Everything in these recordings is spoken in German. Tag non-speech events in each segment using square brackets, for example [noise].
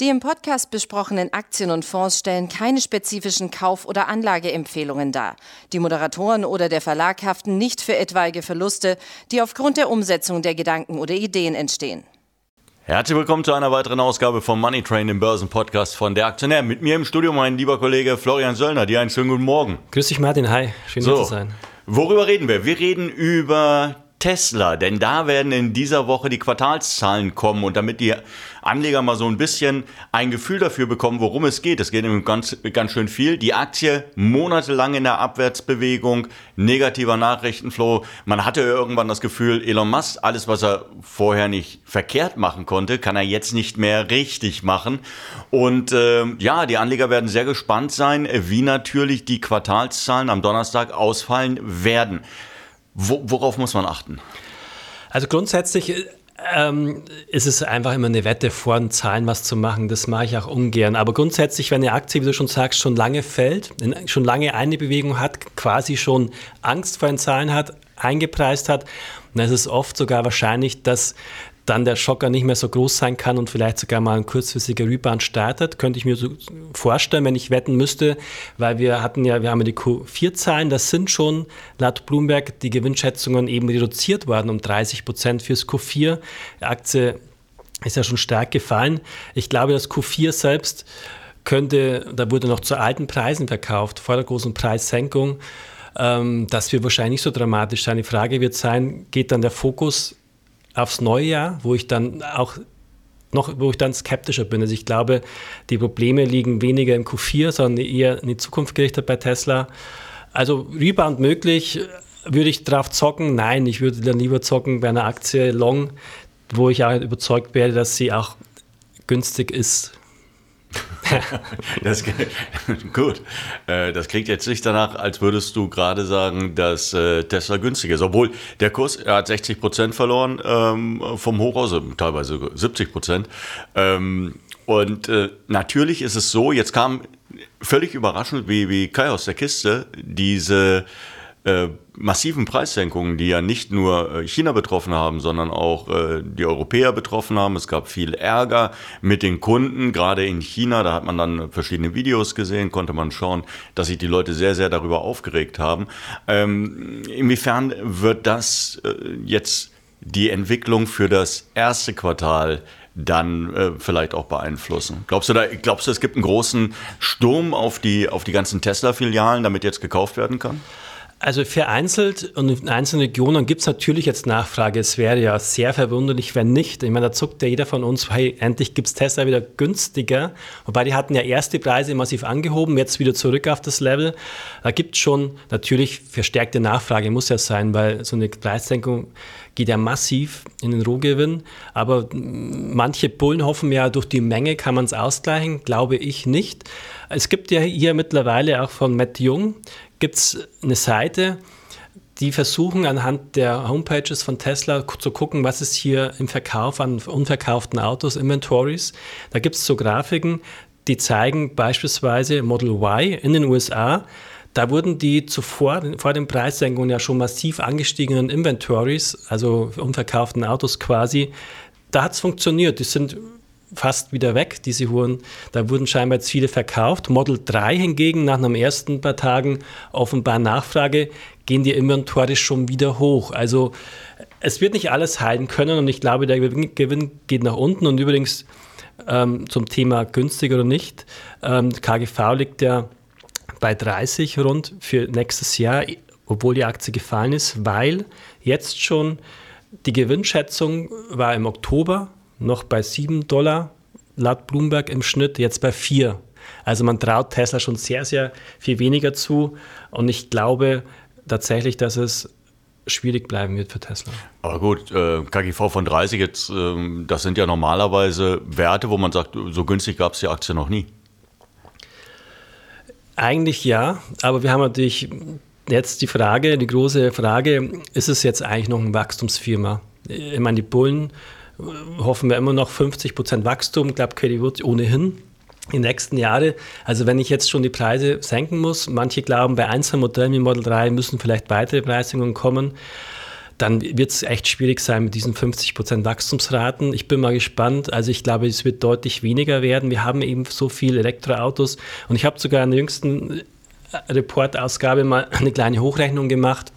Die im Podcast besprochenen Aktien und Fonds stellen keine spezifischen Kauf- oder Anlageempfehlungen dar. Die Moderatoren oder der Verlag haften nicht für etwaige Verluste, die aufgrund der Umsetzung der Gedanken oder Ideen entstehen. Herzlich willkommen zu einer weiteren Ausgabe vom Money Train, dem Börsenpodcast von der Aktionär. Mit mir im Studio mein lieber Kollege Florian Söllner. Dir einen schönen guten Morgen. Grüß dich, Martin. Hi. Schön, so, hier zu sein. Worüber reden wir? Wir reden über Tesla, denn da werden in dieser Woche die Quartalszahlen kommen und damit die Anleger mal so ein bisschen ein Gefühl dafür bekommen, worum es geht. Es geht nämlich ganz, ganz schön viel. Die Aktie monatelang in der Abwärtsbewegung, negativer Nachrichtenflow. Man hatte irgendwann das Gefühl, Elon Musk, alles, was er vorher nicht verkehrt machen konnte, kann er jetzt nicht mehr richtig machen. Und äh, ja, die Anleger werden sehr gespannt sein, wie natürlich die Quartalszahlen am Donnerstag ausfallen werden. Wo, worauf muss man achten? Also grundsätzlich ähm, ist es einfach immer eine Wette, vor den Zahlen was zu machen. Das mache ich auch ungern. Aber grundsätzlich, wenn eine Aktie, wie du schon sagst, schon lange fällt, schon lange eine Bewegung hat, quasi schon Angst vor den Zahlen hat, eingepreist hat, dann ist es oft sogar wahrscheinlich, dass dann der Schocker nicht mehr so groß sein kann und vielleicht sogar mal ein kurzfristiger Rebound startet. Könnte ich mir so vorstellen, wenn ich wetten müsste, weil wir hatten ja, wir haben ja die Q4-Zahlen, das sind schon laut Bloomberg die Gewinnschätzungen eben reduziert worden um 30 Prozent fürs Q4. Die Aktie ist ja schon stark gefallen. Ich glaube, das Q4 selbst könnte, da wurde noch zu alten Preisen verkauft, vor der großen Preissenkung. Ähm, das wird wahrscheinlich nicht so dramatisch sein. Die Frage wird sein, geht dann der Fokus aufs neue Jahr, wo ich dann auch noch, wo ich dann skeptischer bin. Also ich glaube, die Probleme liegen weniger im Q4, sondern eher in die Zukunft gerichtet bei Tesla. Also Rebound möglich. Würde ich drauf zocken? Nein, ich würde dann lieber zocken bei einer Aktie Long, wo ich auch überzeugt werde, dass sie auch günstig ist. [laughs] das, [laughs] gut, äh, das klingt jetzt nicht danach, als würdest du gerade sagen, dass äh, Tesla günstig ist. Obwohl der Kurs, er hat 60 Prozent verloren ähm, vom Hoch aus, teilweise 70 Prozent. Ähm, und äh, natürlich ist es so, jetzt kam völlig überraschend, wie, wie Kai aus der Kiste, diese äh, massiven Preissenkungen, die ja nicht nur äh, China betroffen haben, sondern auch äh, die Europäer betroffen haben. Es gab viel Ärger mit den Kunden, gerade in China. Da hat man dann verschiedene Videos gesehen, konnte man schauen, dass sich die Leute sehr, sehr darüber aufgeregt haben. Ähm, inwiefern wird das jetzt die Entwicklung für das erste Quartal dann äh, vielleicht auch beeinflussen. Glaubst du, da, glaubst du, es gibt einen großen Sturm auf die, auf die ganzen Tesla-Filialen, damit jetzt gekauft werden kann? Also vereinzelt und in einzelnen Regionen gibt es natürlich jetzt Nachfrage. Es wäre ja sehr verwunderlich, wenn nicht. Ich meine, da zuckt ja jeder von uns, hey, endlich gibt es Tesla wieder günstiger. Wobei die hatten ja erst die Preise massiv angehoben, jetzt wieder zurück auf das Level. Da gibt es schon natürlich verstärkte Nachfrage, muss ja sein, weil so eine Preissenkung geht ja massiv in den Rohgewinn. Aber manche Bullen hoffen ja, durch die Menge kann man es ausgleichen, glaube ich nicht. Es gibt ja hier mittlerweile auch von Matt Jung, gibt es eine Seite, die versuchen anhand der Homepages von Tesla zu gucken, was ist hier im Verkauf an unverkauften Autos, Inventories. Da gibt es so Grafiken, die zeigen beispielsweise Model Y in den USA. Da wurden die zuvor, vor den Preissenkungen ja schon massiv angestiegenen Inventories, also unverkauften Autos quasi, da hat es funktioniert. Die sind fast wieder weg, diese Huren. Da wurden scheinbar jetzt viele verkauft. Model 3 hingegen, nach einem ersten paar Tagen offenbar Nachfrage, gehen die Inventory schon wieder hoch. Also es wird nicht alles heilen können und ich glaube, der Gewinn geht nach unten. Und übrigens ähm, zum Thema günstig oder nicht, ähm, KGV liegt ja bei 30 rund für nächstes Jahr, obwohl die Aktie gefallen ist, weil jetzt schon die Gewinnschätzung war im Oktober noch bei 7 Dollar laut Bloomberg im Schnitt, jetzt bei 4. Also man traut Tesla schon sehr, sehr viel weniger zu. Und ich glaube tatsächlich, dass es schwierig bleiben wird für Tesla. Aber gut, äh, KGV von 30 jetzt, äh, das sind ja normalerweise Werte, wo man sagt, so günstig gab es die Aktie noch nie. Eigentlich ja, aber wir haben natürlich jetzt die Frage, die große Frage, ist es jetzt eigentlich noch eine Wachstumsfirma? Ich meine, die Bullen hoffen wir immer noch 50 Prozent Wachstum, glaube Katie Woods ohnehin die nächsten Jahre. Also wenn ich jetzt schon die Preise senken muss, manche glauben, bei einzelnen Modellen wie Model 3 müssen vielleicht weitere Preissenkungen kommen, dann wird es echt schwierig sein mit diesen 50% Wachstumsraten. Ich bin mal gespannt. Also ich glaube, es wird deutlich weniger werden. Wir haben eben so viele Elektroautos und ich habe sogar in der jüngsten Reportausgabe mal eine kleine Hochrechnung gemacht.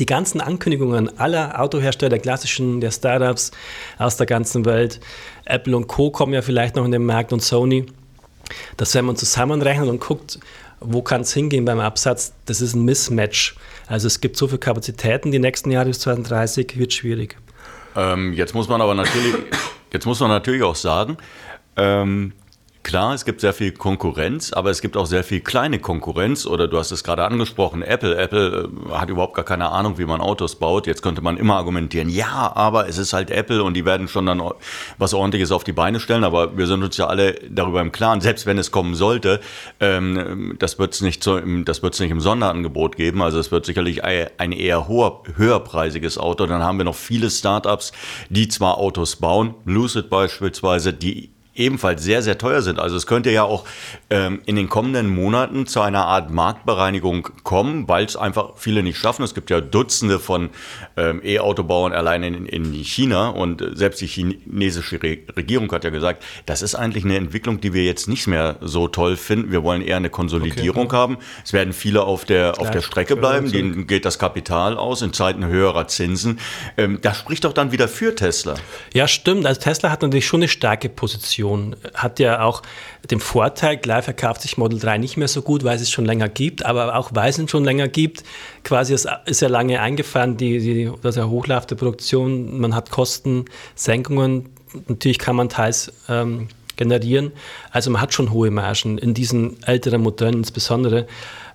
Die ganzen Ankündigungen aller Autohersteller, der klassischen, der Startups aus der ganzen Welt, Apple und Co. kommen ja vielleicht noch in den Markt und Sony. Das, wenn man zusammenrechnet und guckt, wo kann es hingehen beim Absatz, das ist ein Mismatch. Also es gibt so viele Kapazitäten, die nächsten Jahre bis 2030 wird schwierig. Ähm, jetzt muss man aber natürlich, jetzt muss man natürlich auch sagen, ähm, Klar, es gibt sehr viel Konkurrenz, aber es gibt auch sehr viel kleine Konkurrenz. Oder du hast es gerade angesprochen, Apple. Apple äh, hat überhaupt gar keine Ahnung, wie man Autos baut. Jetzt könnte man immer argumentieren, ja, aber es ist halt Apple und die werden schon dann was Ordentliches auf die Beine stellen. Aber wir sind uns ja alle darüber im Klaren, selbst wenn es kommen sollte, ähm, das wird es nicht, nicht im Sonderangebot geben. Also es wird sicherlich ein eher hoher, höherpreisiges Auto. Dann haben wir noch viele Startups, die zwar Autos bauen, Lucid beispielsweise, die ebenfalls sehr, sehr teuer sind. Also es könnte ja auch ähm, in den kommenden Monaten zu einer Art Marktbereinigung kommen, weil es einfach viele nicht schaffen. Es gibt ja Dutzende von ähm, E-Autobauern allein in, in China und selbst die chinesische Re Regierung hat ja gesagt, das ist eigentlich eine Entwicklung, die wir jetzt nicht mehr so toll finden. Wir wollen eher eine Konsolidierung okay. haben. Es werden viele auf der, auf der Strecke bleiben, denen geht das Kapital aus in Zeiten höherer Zinsen. Ähm, das spricht doch dann wieder für Tesla. Ja, stimmt. Also Tesla hat natürlich schon eine starke Position. Generation hat ja auch den Vorteil, klar verkauft sich Model 3 nicht mehr so gut, weil es es schon länger gibt, aber auch weil es es schon länger gibt, quasi es ist ja lange eingefahren, die, die, das ja Hochlauf der Produktion, man hat Kostensenkungen, natürlich kann man teils ähm, generieren, also man hat schon hohe Margen in diesen älteren Modellen insbesondere.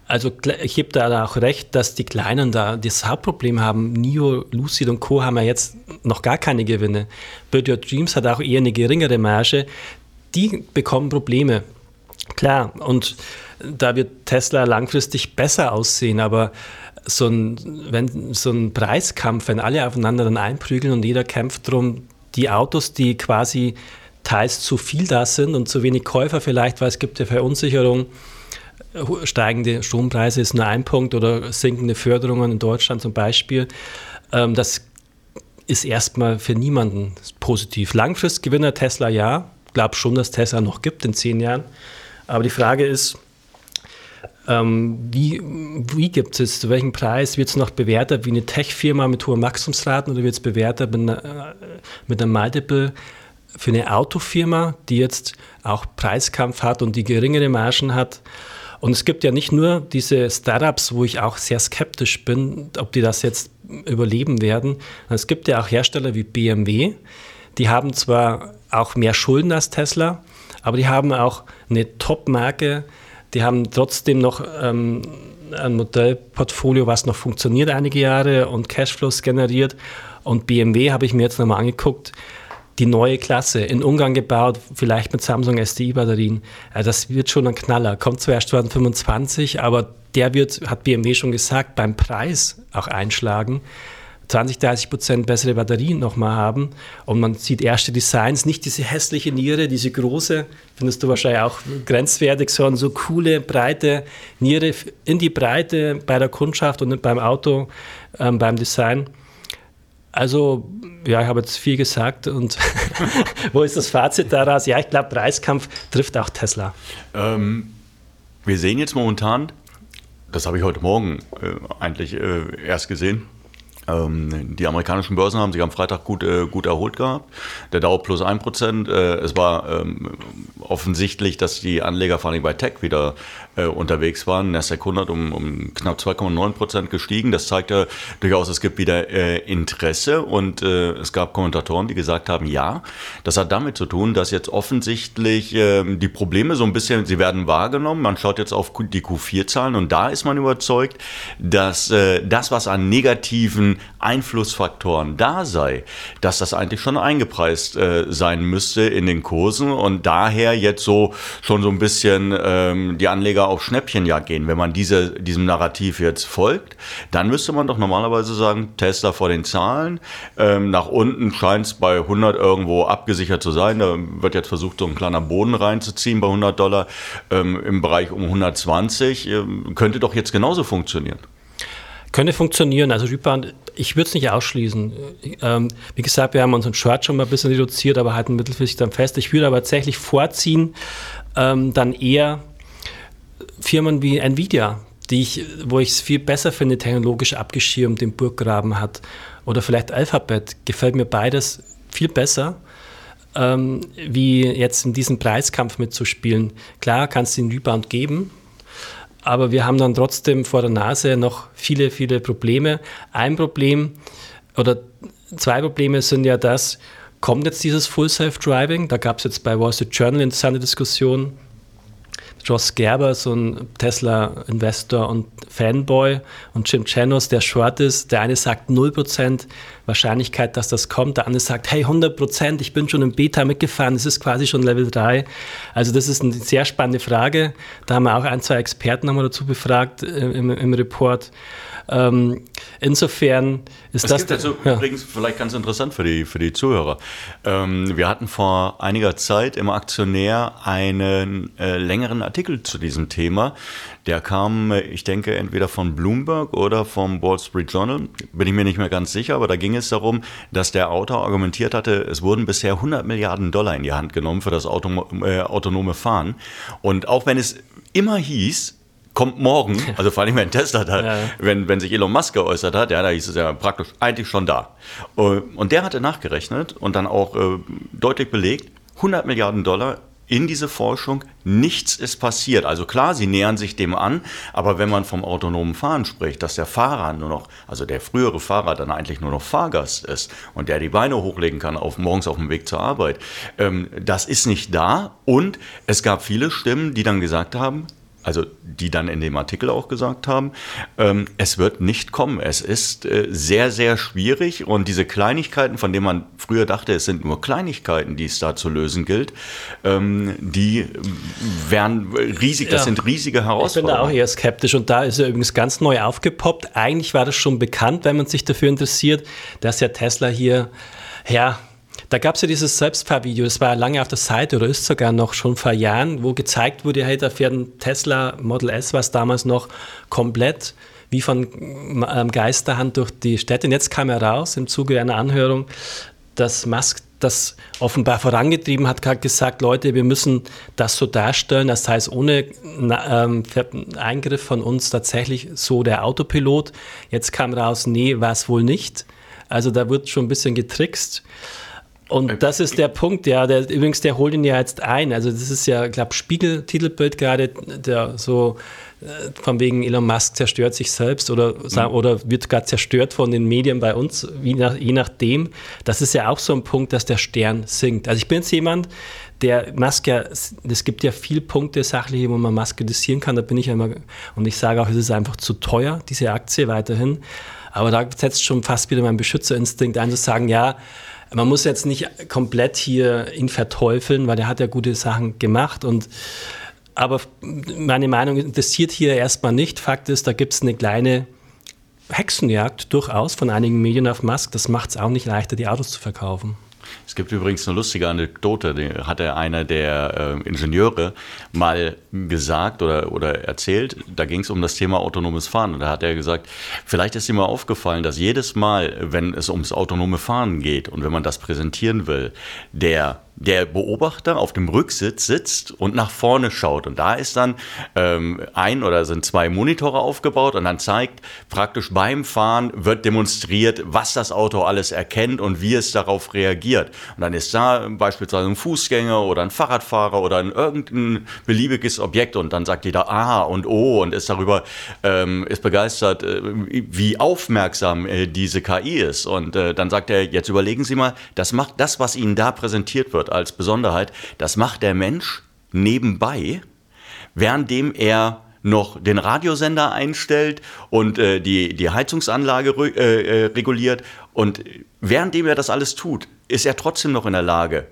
Also ich gebe da auch recht, dass die Kleinen da das Hauptproblem haben. Nio, Lucid und Co. haben ja jetzt noch gar keine Gewinne. Build Your Dreams hat auch eher eine geringere Marge. Die bekommen Probleme. Klar, und da wird Tesla langfristig besser aussehen, aber so ein, wenn, so ein Preiskampf, wenn alle aufeinander dann einprügeln und jeder kämpft darum, die Autos, die quasi teils zu viel da sind und zu wenig Käufer vielleicht, weil es gibt ja Verunsicherung, steigende Strompreise ist nur ein Punkt oder sinkende Förderungen in Deutschland zum Beispiel. Ähm, das ist erstmal für niemanden positiv. Langfristgewinner Tesla ja. Ich schon, dass Tesla noch gibt in zehn Jahren. Aber die Frage ist, ähm, wie, wie gibt es, zu welchem Preis wird es noch bewertet wie eine Tech-Firma mit hohen Wachstumsraten oder wird es bewertet mit einer, mit einer Multiple für eine Autofirma, die jetzt auch Preiskampf hat und die geringere Margen hat? Und es gibt ja nicht nur diese Startups, wo ich auch sehr skeptisch bin, ob die das jetzt überleben werden. Es gibt ja auch Hersteller wie BMW, die haben zwar auch mehr Schulden als Tesla, aber die haben auch eine Top-Marke, die haben trotzdem noch ähm, ein Modellportfolio, was noch funktioniert einige Jahre und Cashflows generiert. Und BMW habe ich mir jetzt nochmal angeguckt, die neue Klasse in Ungarn gebaut, vielleicht mit Samsung SDI-Batterien. Das wird schon ein Knaller. Kommt zwar erst 2025, aber der wird, hat BMW schon gesagt, beim Preis auch einschlagen. 20, 30 Prozent bessere Batterien nochmal haben. Und man sieht erste Designs, nicht diese hässliche Niere, diese große, findest du wahrscheinlich auch grenzwertig, sondern so coole, breite Niere in die Breite bei der Kundschaft und beim Auto, ähm, beim Design. Also, ja, ich habe jetzt viel gesagt und [laughs] wo ist das Fazit daraus? Ja, ich glaube, Preiskampf trifft auch Tesla. Ähm, wir sehen jetzt momentan, das habe ich heute Morgen äh, eigentlich äh, erst gesehen, die amerikanischen Börsen haben sich am Freitag gut, äh, gut erholt gehabt. Der Dow plus 1%. Äh, es war ähm, offensichtlich, dass die Anleger vor allem bei Tech wieder äh, unterwegs waren. Nasdaq 100 um, um knapp 2,9% gestiegen. Das zeigt ja durchaus, es gibt wieder äh, Interesse und äh, es gab Kommentatoren, die gesagt haben, ja, das hat damit zu tun, dass jetzt offensichtlich ähm, die Probleme so ein bisschen, sie werden wahrgenommen. Man schaut jetzt auf die Q4-Zahlen und da ist man überzeugt, dass äh, das, was an negativen Einflussfaktoren da sei, dass das eigentlich schon eingepreist äh, sein müsste in den Kursen und daher jetzt so schon so ein bisschen ähm, die Anleger auf Schnäppchenjagd gehen. Wenn man diese, diesem Narrativ jetzt folgt, dann müsste man doch normalerweise sagen, Tesla vor den Zahlen. Ähm, nach unten scheint es bei 100 irgendwo abgesichert zu sein. Da wird jetzt versucht, so ein kleiner Boden reinzuziehen bei 100 Dollar. Ähm, Im Bereich um 120 ähm, könnte doch jetzt genauso funktionieren. Könnte funktionieren. Also Rebound, ich würde es nicht ausschließen. Ähm, wie gesagt, wir haben unseren Short schon mal ein bisschen reduziert, aber halten mittelfristig dann fest. Ich würde aber tatsächlich vorziehen, ähm, dann eher Firmen wie Nvidia, die ich, wo ich es viel besser finde, technologisch abgeschirmt, den Burggraben hat. Oder vielleicht Alphabet, gefällt mir beides viel besser, ähm, wie jetzt in diesem Preiskampf mitzuspielen. Klar kann es den Rebound geben, aber wir haben dann trotzdem vor der Nase noch viele, viele Probleme. Ein Problem oder zwei Probleme sind ja das, kommt jetzt dieses Full Self-Driving? Da gab es jetzt bei Wall Street Journal interessante Diskussionen. Joss Gerber, so ein Tesla-Investor und Fanboy, und Jim Chanos, der Short ist. Der eine sagt 0% Wahrscheinlichkeit, dass das kommt. Der andere sagt, hey, 100%, ich bin schon im Beta mitgefahren, es ist quasi schon Level 3. Also das ist eine sehr spannende Frage. Da haben wir auch ein, zwei Experten nochmal dazu befragt äh, im, im Report. Ähm, insofern ist es das. Gibt dazu ja. übrigens vielleicht ganz interessant für die, für die Zuhörer. Ähm, wir hatten vor einiger Zeit im Aktionär einen äh, längeren Artikel zu diesem Thema. Der kam, äh, ich denke, entweder von Bloomberg oder vom Wall Street Journal. Bin ich mir nicht mehr ganz sicher, aber da ging es darum, dass der Autor argumentiert hatte, es wurden bisher 100 Milliarden Dollar in die Hand genommen für das Auto, äh, autonome Fahren. Und auch wenn es immer hieß, kommt morgen, [laughs] also vor allem wenn Tesla da, ja. wenn, wenn sich Elon Musk geäußert hat, ja, da hieß es ja praktisch eigentlich schon da. Äh, und der hatte nachgerechnet und dann auch äh, deutlich belegt, 100 Milliarden Dollar in diese Forschung, nichts ist passiert. Also klar, sie nähern sich dem an, aber wenn man vom autonomen Fahren spricht, dass der Fahrer nur noch, also der frühere Fahrer dann eigentlich nur noch Fahrgast ist und der die Beine hochlegen kann auf, morgens auf dem Weg zur Arbeit, ähm, das ist nicht da. Und es gab viele Stimmen, die dann gesagt haben, also die dann in dem Artikel auch gesagt haben, ähm, es wird nicht kommen. Es ist äh, sehr, sehr schwierig und diese Kleinigkeiten, von denen man früher dachte, es sind nur Kleinigkeiten, die es da zu lösen gilt, ähm, die werden riesig, das ja. sind riesige Herausforderungen. Ich bin da auch eher skeptisch und da ist er übrigens ganz neu aufgepoppt. Eigentlich war das schon bekannt, wenn man sich dafür interessiert, dass ja Tesla hier, ja, da gab es ja dieses Selbstfahrvideo, das war lange auf der Seite oder ist sogar noch schon vor Jahren, wo gezeigt wurde, hey, da fährt ein Tesla Model S, was damals noch komplett wie von ähm, Geisterhand durch die Städte. Und jetzt kam heraus im Zuge einer Anhörung, dass Musk das offenbar vorangetrieben hat, hat gesagt, Leute, wir müssen das so darstellen, das heißt ohne ähm, Eingriff von uns tatsächlich so der Autopilot. Jetzt kam raus, nee, war es wohl nicht. Also da wird schon ein bisschen getrickst. Und das ist der Punkt, ja, der, übrigens, der holt ihn ja jetzt ein. Also das ist ja, ich glaube, Spiegel-Titelbild gerade, der so äh, von wegen Elon Musk zerstört sich selbst oder, mhm. oder wird gerade zerstört von den Medien bei uns, nach, je nachdem. Das ist ja auch so ein Punkt, dass der Stern sinkt. Also ich bin jetzt jemand, der Musk ja, es gibt ja viele Punkte sachliche, wo man Musk kritisieren kann, da bin ich ja immer, und ich sage auch, es ist einfach zu teuer, diese Aktie weiterhin. Aber da setzt schon fast wieder mein Beschützerinstinkt ein, zu sagen, ja, man muss jetzt nicht komplett hier ihn verteufeln, weil er hat ja gute Sachen gemacht und aber meine Meinung interessiert hier erstmal nicht. Fakt ist, da gibt es eine kleine Hexenjagd durchaus von einigen Medien auf Musk. Das macht es auch nicht leichter, die Autos zu verkaufen. Es gibt übrigens eine lustige Anekdote, die hatte einer der äh, Ingenieure mal gesagt oder, oder erzählt, da ging es um das Thema autonomes Fahren. Und da hat er gesagt, vielleicht ist ihm mal aufgefallen, dass jedes Mal, wenn es ums autonome Fahren geht und wenn man das präsentieren will, der der Beobachter auf dem Rücksitz sitzt und nach vorne schaut. Und da ist dann ähm, ein oder sind zwei Monitore aufgebaut und dann zeigt praktisch beim Fahren wird demonstriert, was das Auto alles erkennt und wie es darauf reagiert. Und dann ist da beispielsweise ein Fußgänger oder ein Fahrradfahrer oder ein irgendein beliebiges Objekt und dann sagt jeder Ah und Oh und ist darüber, ähm, ist begeistert, äh, wie aufmerksam äh, diese KI ist. Und äh, dann sagt er, jetzt überlegen Sie mal, das macht das, was Ihnen da präsentiert wird, als Besonderheit, das macht der Mensch nebenbei, währenddem er noch den Radiosender einstellt und äh, die, die Heizungsanlage äh, äh, reguliert. Und währenddem er das alles tut, ist er trotzdem noch in der Lage,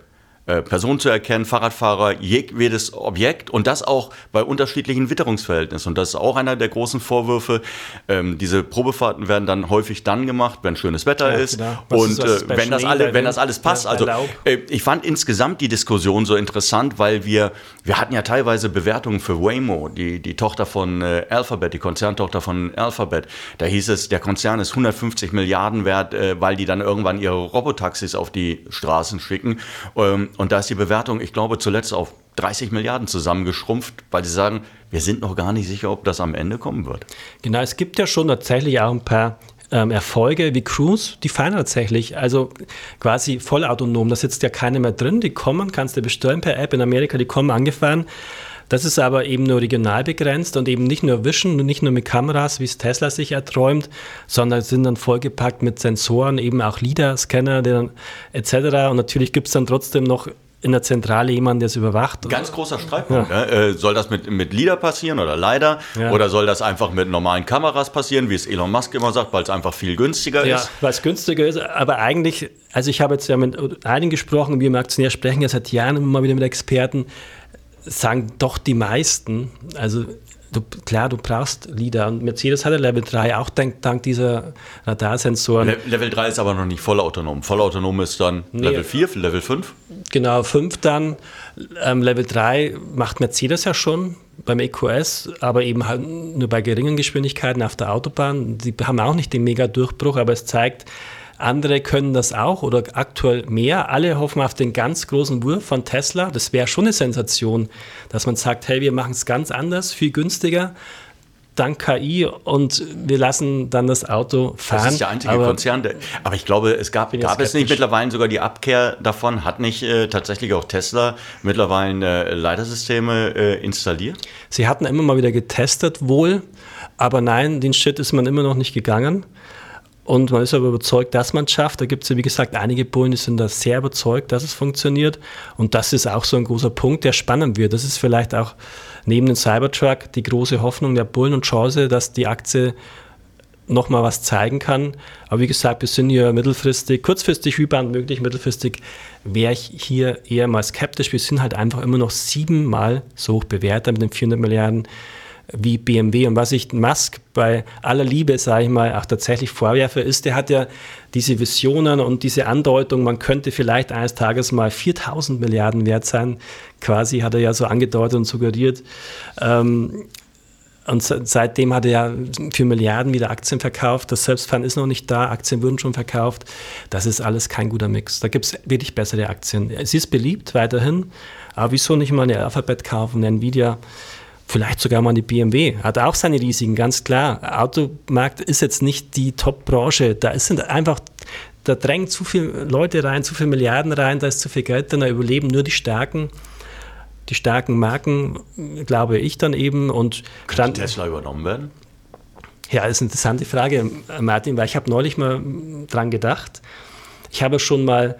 Person zu erkennen, Fahrradfahrer, jedes Objekt und das auch bei unterschiedlichen Witterungsverhältnissen. Und das ist auch einer der großen Vorwürfe. Ähm, diese Probefahrten werden dann häufig dann gemacht, wenn schönes Wetter ja, ist genau. und ist äh, wenn, das alle, wenn das alles passt. Also äh, ich fand insgesamt die Diskussion so interessant, weil wir, wir hatten ja teilweise Bewertungen für Waymo, die, die Tochter von äh, Alphabet, die Konzerntochter von Alphabet. Da hieß es, der Konzern ist 150 Milliarden wert, äh, weil die dann irgendwann ihre Robotaxis auf die Straßen schicken. Ähm, und da ist die Bewertung, ich glaube, zuletzt auf 30 Milliarden zusammengeschrumpft, weil sie sagen, wir sind noch gar nicht sicher, ob das am Ende kommen wird. Genau, es gibt ja schon tatsächlich auch ein paar ähm, Erfolge wie Cruise, die fahren tatsächlich, also quasi vollautonom. Da sitzt ja keiner mehr drin, die kommen, kannst du bestellen per App in Amerika, die kommen angefahren. Das ist aber eben nur regional begrenzt und eben nicht nur Wischen und nicht nur mit Kameras, wie es Tesla sich erträumt, sondern sind dann vollgepackt mit Sensoren, eben auch LIDAR-Scanner etc. Und natürlich gibt es dann trotzdem noch in der Zentrale jemanden, der es überwacht. Ganz großer Streitpunkt. Ja. Ne? Äh, soll das mit, mit LIDAR passieren oder leider? Ja. Oder soll das einfach mit normalen Kameras passieren, wie es Elon Musk immer sagt, weil es einfach viel günstiger ja, ist? Ja, weil es günstiger ist. Aber eigentlich, also ich habe jetzt ja mit einigen gesprochen, wir im Aktionär sprechen ja seit Jahren immer wieder mit Experten sagen doch die meisten, also du, klar, du brauchst LIDAR und Mercedes hat ja Level 3 auch dank, dank dieser Radarsensoren. Le Level 3 ist aber noch nicht vollautonom. Vollautonom ist dann nee, Level 4, Level 5? Genau, 5 dann. Ähm, Level 3 macht Mercedes ja schon beim EQS, aber eben halt nur bei geringen Geschwindigkeiten auf der Autobahn. Sie haben auch nicht den Mega-Durchbruch, aber es zeigt, andere können das auch oder aktuell mehr. Alle hoffen auf den ganz großen Wurf von Tesla. Das wäre schon eine Sensation, dass man sagt, hey, wir machen es ganz anders, viel günstiger dank KI und wir lassen dann das Auto fahren. Das ist der einzige aber, Konzern. Der, aber ich glaube, es gab, gab es nicht mittlerweile sogar die Abkehr davon? Hat nicht äh, tatsächlich auch Tesla mittlerweile äh, Leitersysteme äh, installiert? Sie hatten immer mal wieder getestet, wohl. Aber nein, den Schritt ist man immer noch nicht gegangen. Und man ist aber überzeugt, dass man es schafft. Da gibt es ja, wie gesagt, einige Bullen, die sind da sehr überzeugt, dass es funktioniert. Und das ist auch so ein großer Punkt, der spannend wird. Das ist vielleicht auch neben dem Cybertruck die große Hoffnung der Bullen und Chance, dass die Aktie nochmal was zeigen kann. Aber wie gesagt, wir sind hier mittelfristig, kurzfristig Rebound möglich, mittelfristig wäre ich hier eher mal skeptisch. Wir sind halt einfach immer noch siebenmal so hoch bewertet mit den 400 Milliarden wie BMW. Und was ich Musk bei aller Liebe, sage ich mal, auch tatsächlich vorwerfe, ist, der hat ja diese Visionen und diese Andeutung, man könnte vielleicht eines Tages mal 4000 Milliarden wert sein. Quasi hat er ja so angedeutet und suggeriert. Ähm, und seitdem hat er ja für Milliarden wieder Aktien verkauft. Das Selbstfahren ist noch nicht da. Aktien wurden schon verkauft. Das ist alles kein guter Mix. Da gibt es wirklich bessere Aktien. Sie ist beliebt weiterhin. Aber wieso nicht mal eine Alphabet kaufen, eine Nvidia? Vielleicht sogar mal die BMW. Hat auch seine Risiken, ganz klar. Automarkt ist jetzt nicht die Top-Branche. Da sind einfach, da drängen zu viele Leute rein, zu viele Milliarden rein, da ist zu viel Geld drin, da überleben nur die Starken. Die starken Marken, glaube ich dann eben. Und Kann Tesla übernommen werden? Ja, das ist eine interessante Frage, Martin, weil ich habe neulich mal dran gedacht. Ich habe schon mal,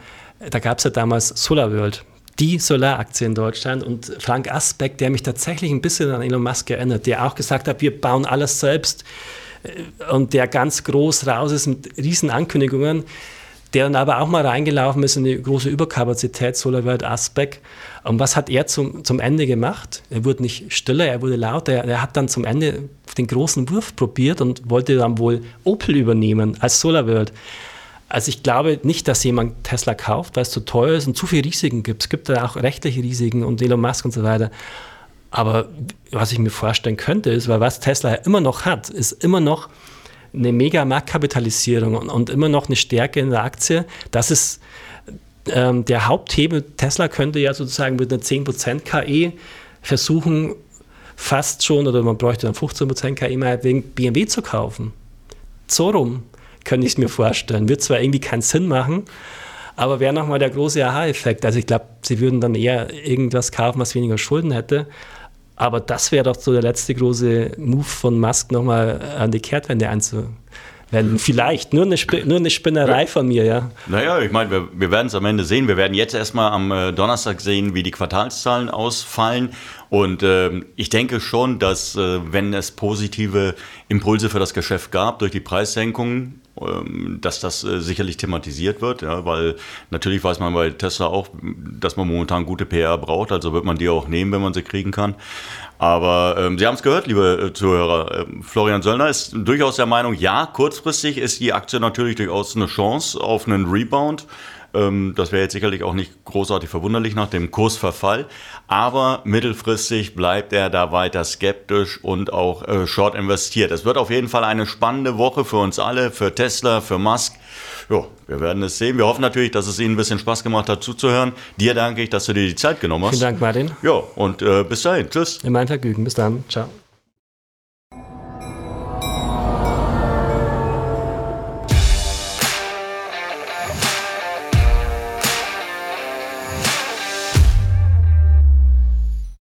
da gab es ja damals SolarWorld die Solaraktie in Deutschland. Und Frank Asbeck, der mich tatsächlich ein bisschen an Elon Musk erinnert, der auch gesagt hat, wir bauen alles selbst äh, und der ganz groß raus ist mit riesen Ankündigungen, der dann aber auch mal reingelaufen ist in die große Überkapazität, SolarWorld Asbeck. Und was hat er zum, zum Ende gemacht? Er wurde nicht stiller, er wurde lauter. Er, er hat dann zum Ende den großen Wurf probiert und wollte dann wohl Opel übernehmen als SolarWorld. Also ich glaube nicht, dass jemand Tesla kauft, weil es zu teuer ist und zu viele Risiken gibt. Es gibt da auch rechtliche Risiken und Elon Musk und so weiter. Aber was ich mir vorstellen könnte, ist, weil was Tesla immer noch hat, ist immer noch eine mega Marktkapitalisierung und, und immer noch eine Stärke in der Aktie. Das ist ähm, der Haupthebel. Tesla könnte ja sozusagen mit einer 10% KE versuchen, fast schon, oder man bräuchte dann 15% KE mal wegen BMW zu kaufen. So rum könnte ich es mir vorstellen. Wird zwar irgendwie keinen Sinn machen, aber wäre nochmal der große Aha-Effekt. Also ich glaube, sie würden dann eher irgendwas kaufen, was weniger Schulden hätte. Aber das wäre doch so der letzte große Move von Musk, nochmal an die Kehrtwende einzuwenden. Vielleicht, nur eine, Sp nur eine Spinnerei von mir, ja. Naja, ich meine, wir, wir werden es am Ende sehen. Wir werden jetzt erstmal am äh, Donnerstag sehen, wie die Quartalszahlen ausfallen. Und äh, ich denke schon, dass äh, wenn es positive Impulse für das Geschäft gab durch die Preissenkungen, ähm, dass das äh, sicherlich thematisiert wird, ja, weil natürlich weiß man bei Tesla auch, dass man momentan gute PR braucht, also wird man die auch nehmen, wenn man sie kriegen kann. Aber ähm, Sie haben es gehört, liebe äh, Zuhörer. Ähm, Florian Söllner ist durchaus der Meinung, ja, kurzfristig ist die Aktie natürlich durchaus eine Chance auf einen Rebound. Ähm, das wäre jetzt sicherlich auch nicht großartig verwunderlich nach dem Kursverfall. Aber mittelfristig bleibt er da weiter skeptisch und auch äh, short investiert. Es wird auf jeden Fall eine spannende Woche für uns alle, für Tesla, für Musk. Ja, wir werden es sehen. Wir hoffen natürlich, dass es Ihnen ein bisschen Spaß gemacht hat zuzuhören. Dir danke ich, dass du dir die Zeit genommen hast. Vielen Dank, Martin. Ja, und äh, bis dahin. Tschüss. In mein Vergnügen. Bis dann. Ciao.